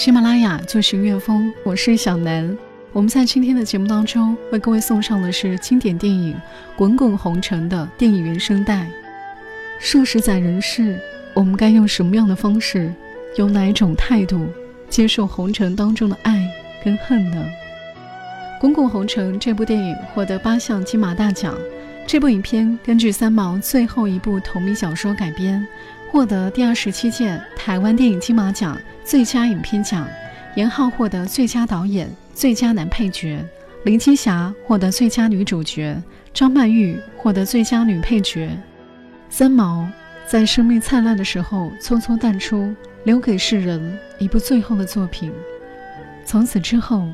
喜马拉雅就是音乐风，我是小南。我们在今天的节目当中为各位送上的是经典电影《滚滚红尘》的电影原声带。数十载人世，我们该用什么样的方式，用哪一种态度接受红尘当中的爱跟恨呢？《滚滚红尘》这部电影获得八项金马大奖。这部影片根据三毛最后一部同名小说改编。获得第二十七届台湾电影金马奖最佳影片奖，严浩获得最佳导演、最佳男配角，林青霞获得最佳女主角，张曼玉获得最佳女配角。三毛在生命灿烂的时候匆匆淡出，留给世人一部最后的作品。从此之后，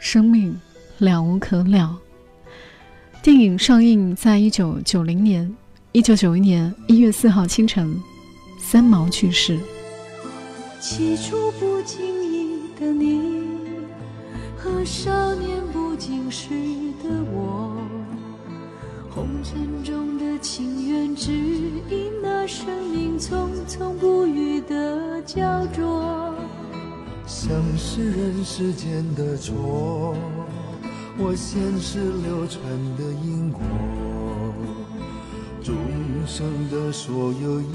生命了无可了。电影上映在一九九零年，一九九一年一月四号清晨。三毛去世。起初不经意的你，和少年不经事的我，红尘中的情缘，只因那生命匆匆不语的焦灼。像是人世间的错，或现实流传的因果。众生的所有也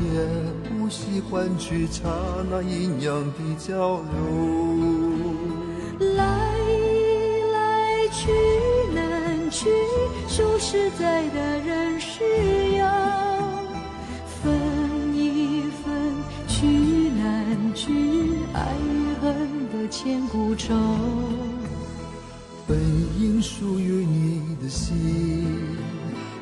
不惜换取刹那阴阳的交流。来来去难去，数十载的人世游。分一分去难去，爱与恨的千古愁。本应属于你的心。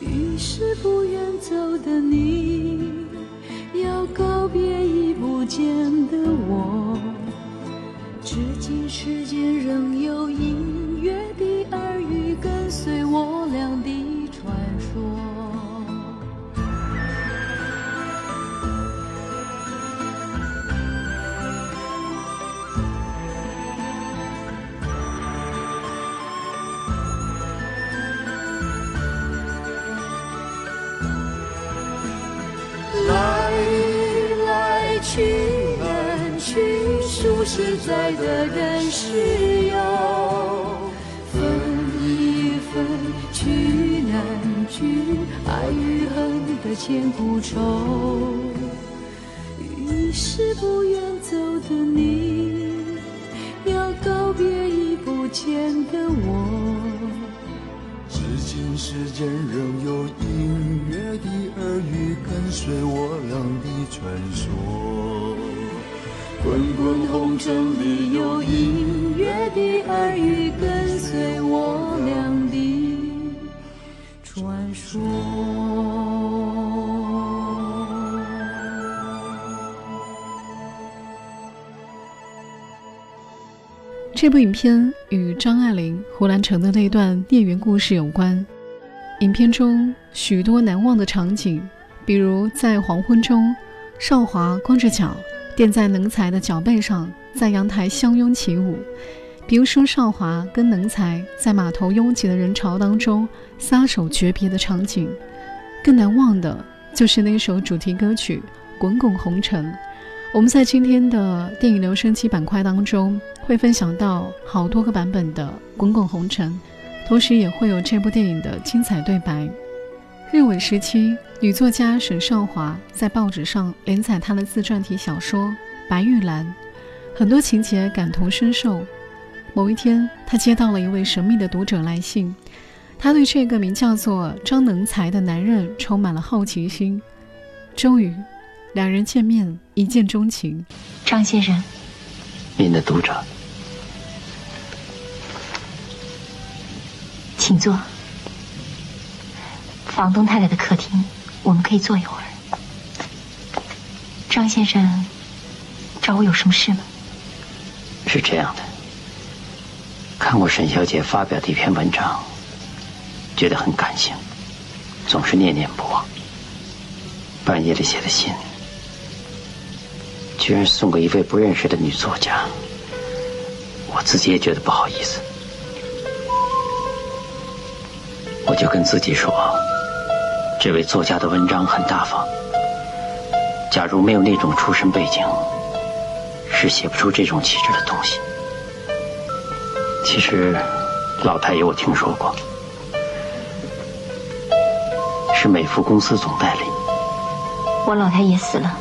于是不愿走的你，要告别已不见的我。至今世间仍有隐约的耳语，跟随我实在的人世有，分一分聚难聚，爱与恨的千古愁。于是不愿走的你，要告别已不见的我。至今世间仍有隐约的耳语，跟随我俩的传说。滚滚红尘里有隐约的耳语，跟随我俩的传说。这部影片与张爱玲、胡兰成的那段孽缘故事有关。影片中许多难忘的场景，比如在黄昏中，少华光着脚。垫在能才的脚背上，在阳台相拥起舞。比如说，少华跟能才在码头拥挤的人潮当中撒手诀别的场景。更难忘的就是那首主题歌曲《滚滚红尘》，我们在今天的电影留声机板块当中会分享到好多个版本的《滚滚红尘》，同时也会有这部电影的精彩对白。日伪时期，女作家沈少华在报纸上连载她的自传体小说《白玉兰》，很多情节感同身受。某一天，她接到了一位神秘的读者来信，她对这个名叫做张能才的男人充满了好奇心。终于。两人见面，一见钟情。张先生，您的读者，请坐。房东太太的客厅，我们可以坐一会儿。张先生，找我有什么事吗？是这样的，看过沈小姐发表的一篇文章，觉得很感性，总是念念不忘。半夜里写的信。居然送给一位不认识的女作家，我自己也觉得不好意思。我就跟自己说，这位作家的文章很大方。假如没有那种出身背景，是写不出这种气质的东西。其实，老太爷我听说过，是美孚公司总代理。我老太爷死了。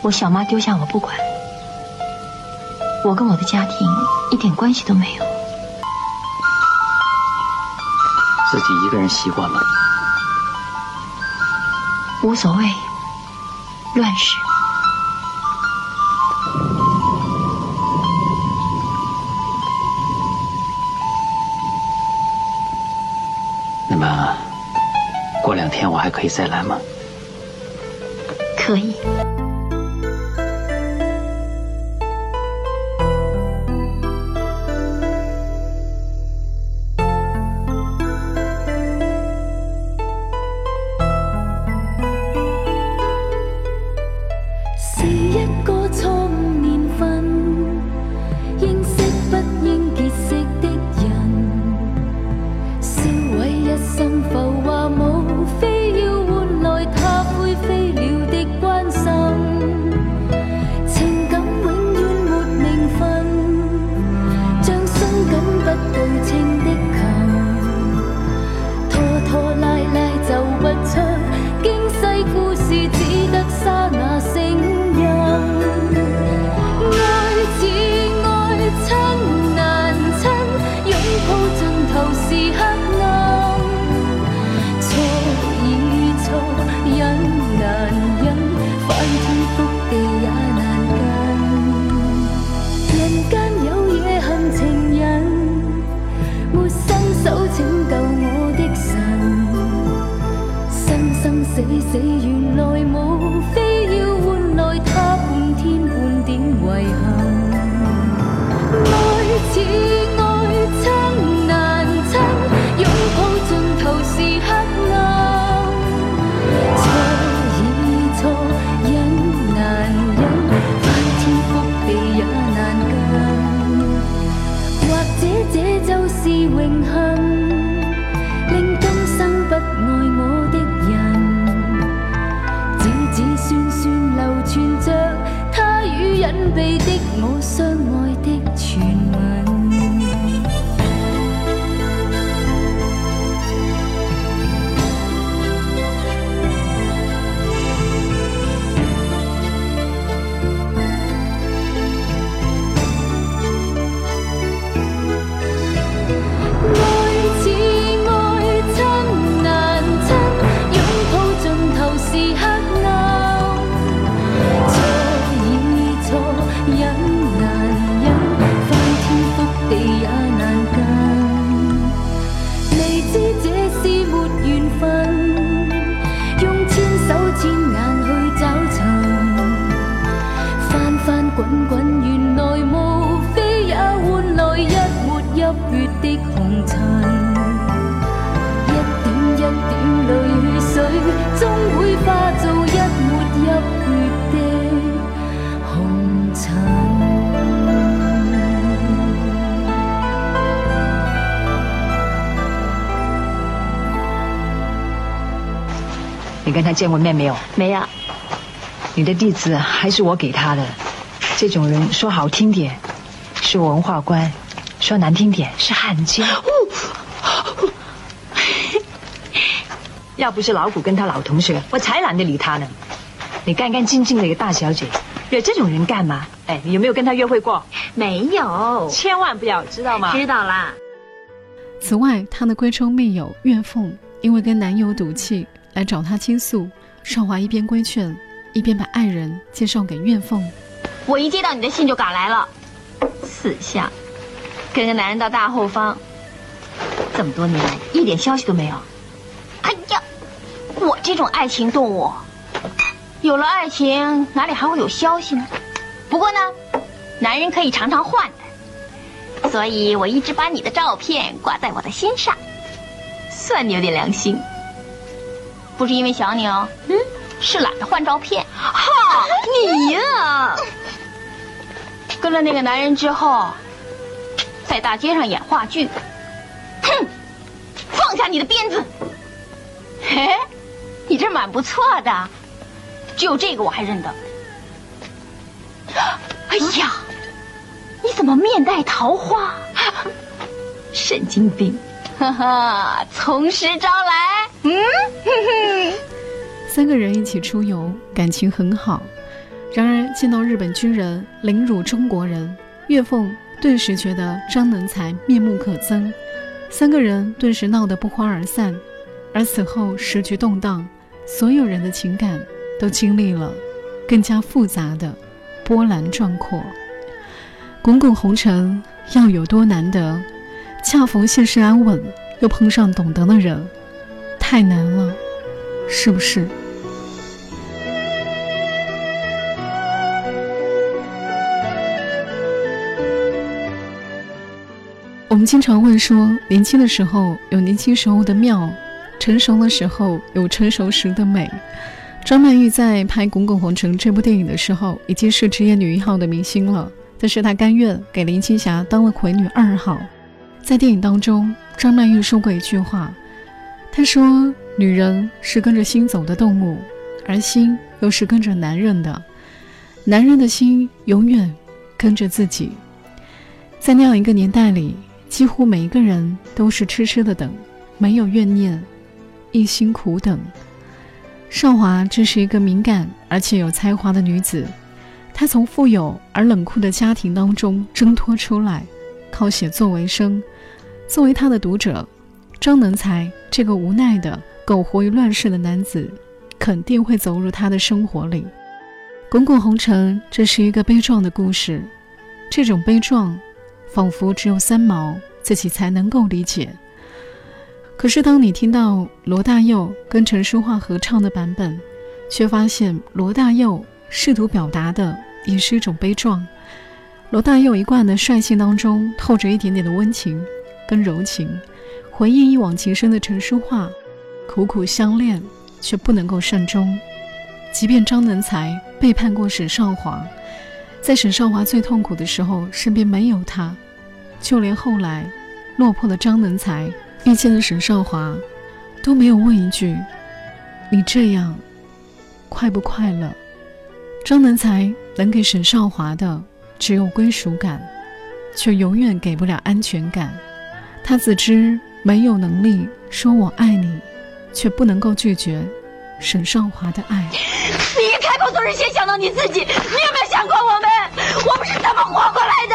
我小妈丢下我不管，我跟我的家庭一点关系都没有。自己一个人习惯了，无所谓。乱世，那么过两天我还可以再来吗？可以。你跟他见过面没有？没有。你的地址还是我给他的。这种人说好听点是文化官，说难听点是汉奸。要不是老谷跟他老同学，我才懒得理他呢。你干干净净的一个大小姐，惹这种人干嘛？哎，你有没有跟他约会过？没有，千万不要知道吗？知道啦。此外，她的闺中密友岳凤因为跟男友赌气来找他倾诉，少华一边规劝，一边把爱人介绍给怨凤。我一接到你的信就赶来了，死相，跟个男人到大后方，这么多年一点消息都没有。哎呀，我这种爱情动物，有了爱情哪里还会有消息呢？不过呢，男人可以常常换的，所以我一直把你的照片挂在我的心上，算你有点良心。不是因为想你哦，嗯，是懒得换照片。哈，你呀！跟了那个男人之后，在大街上演话剧，哼，放下你的鞭子。嘿，你这蛮不错的，只有这个我还认得。哎呀，你怎么面带桃花？神经病！哈哈，从实招来。嗯，哼哼。三个人一起出游，感情很好。然而见到日本军人凌辱中国人，岳凤顿时觉得张能才面目可憎，三个人顿时闹得不欢而散。而此后时局动荡，所有人的情感都经历了更加复杂的波澜壮阔。滚滚红尘要有多难得？恰逢现实安稳，又碰上懂得的人，太难了，是不是？我们经常会说，年轻的时候有年轻时候的妙，成熟的时候有成熟时的美。张曼玉在拍《滚滚红尘》这部电影的时候，已经是职业女一号的明星了，但是她甘愿给林青霞当了魁女二号。在电影当中，张曼玉说过一句话，她说：“女人是跟着心走的动物，而心又是跟着男人的，男人的心永远跟着自己。”在那样一个年代里。几乎每一个人都是痴痴的等，没有怨念，一心苦等。少华这是一个敏感而且有才华的女子，她从富有而冷酷的家庭当中挣脱出来，靠写作为生。作为他的读者，张能才这个无奈的苟活于乱世的男子，肯定会走入他的生活里。滚滚红尘，这是一个悲壮的故事，这种悲壮。仿佛只有三毛自己才能够理解。可是，当你听到罗大佑跟陈淑桦合唱的版本，却发现罗大佑试图表达的也是一种悲壮。罗大佑一贯的率性当中透着一点点的温情跟柔情，回忆一往情深的陈淑桦，苦苦相恋却不能够善终。即便张能才背叛过沈少华，在沈少华最痛苦的时候，身边没有他。就连后来落魄的张能才遇见了沈少华，都没有问一句：“你这样快不快乐？”张能才能给沈少华的只有归属感，却永远给不了安全感。他自知没有能力说我爱你，却不能够拒绝沈少华的爱。你一开口总是先想到你自己，你有没有想过我们？我们是怎么活过来的？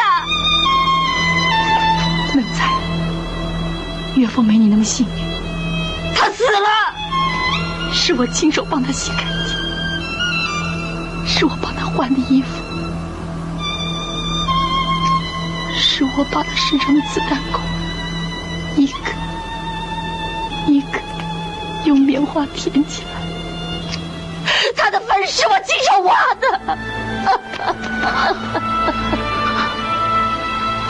能才，岳父没你那么幸运，他死了，是我亲手帮他洗干净，是我帮他换的衣服，是我把他身上的子弹一个一个用棉花填起来，他的坟是我亲手挖的。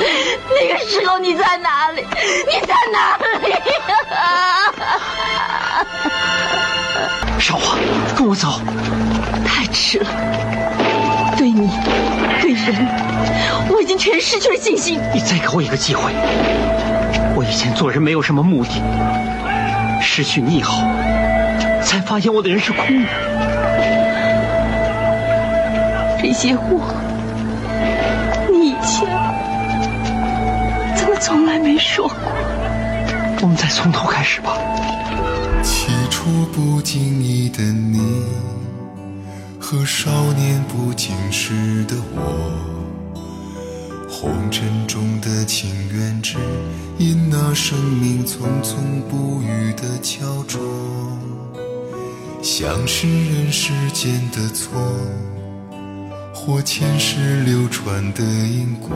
那个时候你在哪里？你在哪里？少华，跟我走。太迟了，对你，对人，我已经全失去了信心。你再给我一个机会。我以前做人没有什么目的，失去你以后，才发现我的人是空的。这些话，你以前怎么从来没说过？我们再从头开始吧。起初不经意的你，和少年不经事的我，红尘中的情缘，只因那生命匆匆不语的敲钟，像是人世间的错，或前世流传的因果。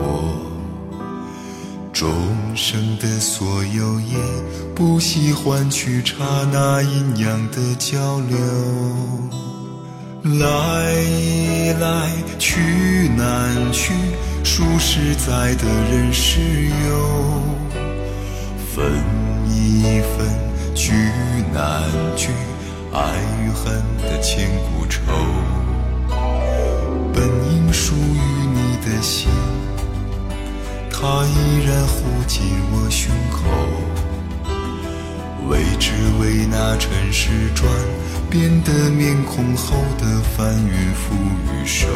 众生的所有，也不惜换取刹那阴阳的交流。来来去难去，数十载的人世游。分一分聚难聚，爱与恨的千古愁。本应属于你的心。它依然护紧我胸口，为只为那尘世转变的面孔后的翻云覆雨手。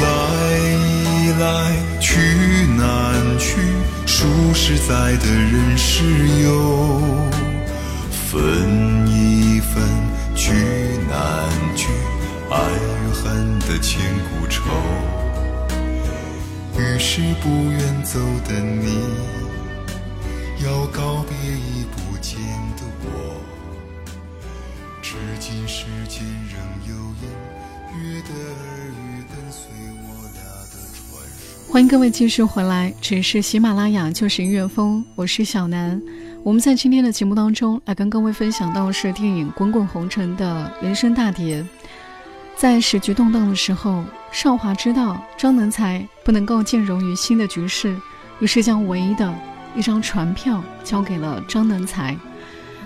来易来去难去，数十载的人世游。分一分聚难聚，爱与恨的千古愁。是不愿走的你，要告别已不见的我。至今世间仍有隐约的耳语跟随我俩的传说。欢迎各位继续回来，只是喜马拉雅就是音乐风，我是小南。我们在今天的节目当中来跟各位分享到的是电影《滚滚红尘》的人生大碟。在时局动荡的时候，少华知道张能才不能够兼容于新的局势，于是将唯一的一张船票交给了张能才，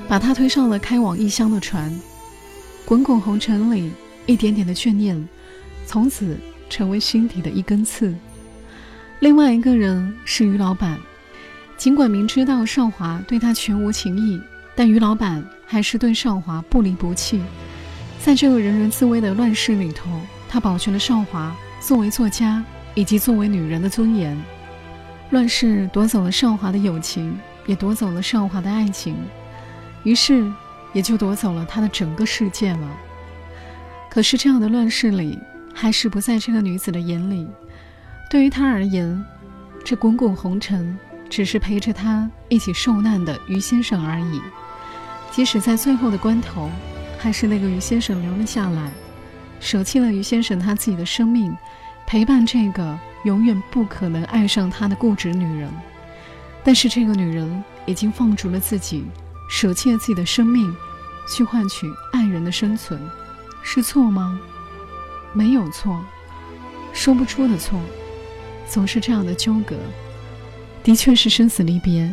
把他推上了开往异乡的船。滚滚红尘里一点点的眷念，从此成为心底的一根刺。另外一个人是于老板。尽管明知道少华对他全无情意，但于老板还是对少华不离不弃。在这个人人自危的乱世里头，他保全了少华作为作家以及作为女人的尊严。乱世夺走了少华的友情，也夺走了少华的爱情，于是也就夺走了他的整个世界了。可是这样的乱世里，还是不在这个女子的眼里。对于她而言，这滚滚红尘。只是陪着他一起受难的于先生而已。即使在最后的关头，还是那个于先生留了下来，舍弃了于先生他自己的生命，陪伴这个永远不可能爱上他的固执女人。但是这个女人已经放逐了自己，舍弃了自己的生命，去换取爱人的生存，是错吗？没有错，说不出的错，总是这样的纠葛。的确是生死离别。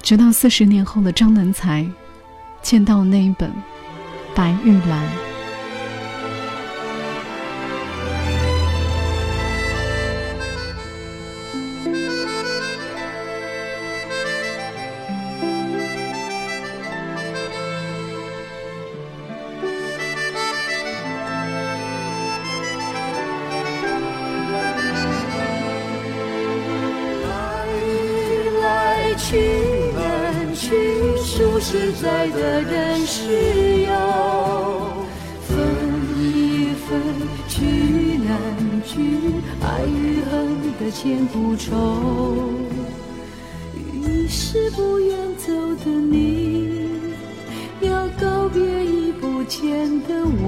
直到四十年后的张南才，见到那一本《白玉兰》。去，爱与恨的千古愁。于是不愿走的你，要告别已不见的我。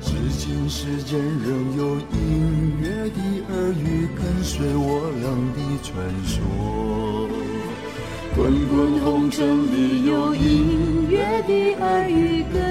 至今世间仍有隐约的耳语，跟随我俩的传说。滚滚红尘里有隐约的耳语，跟。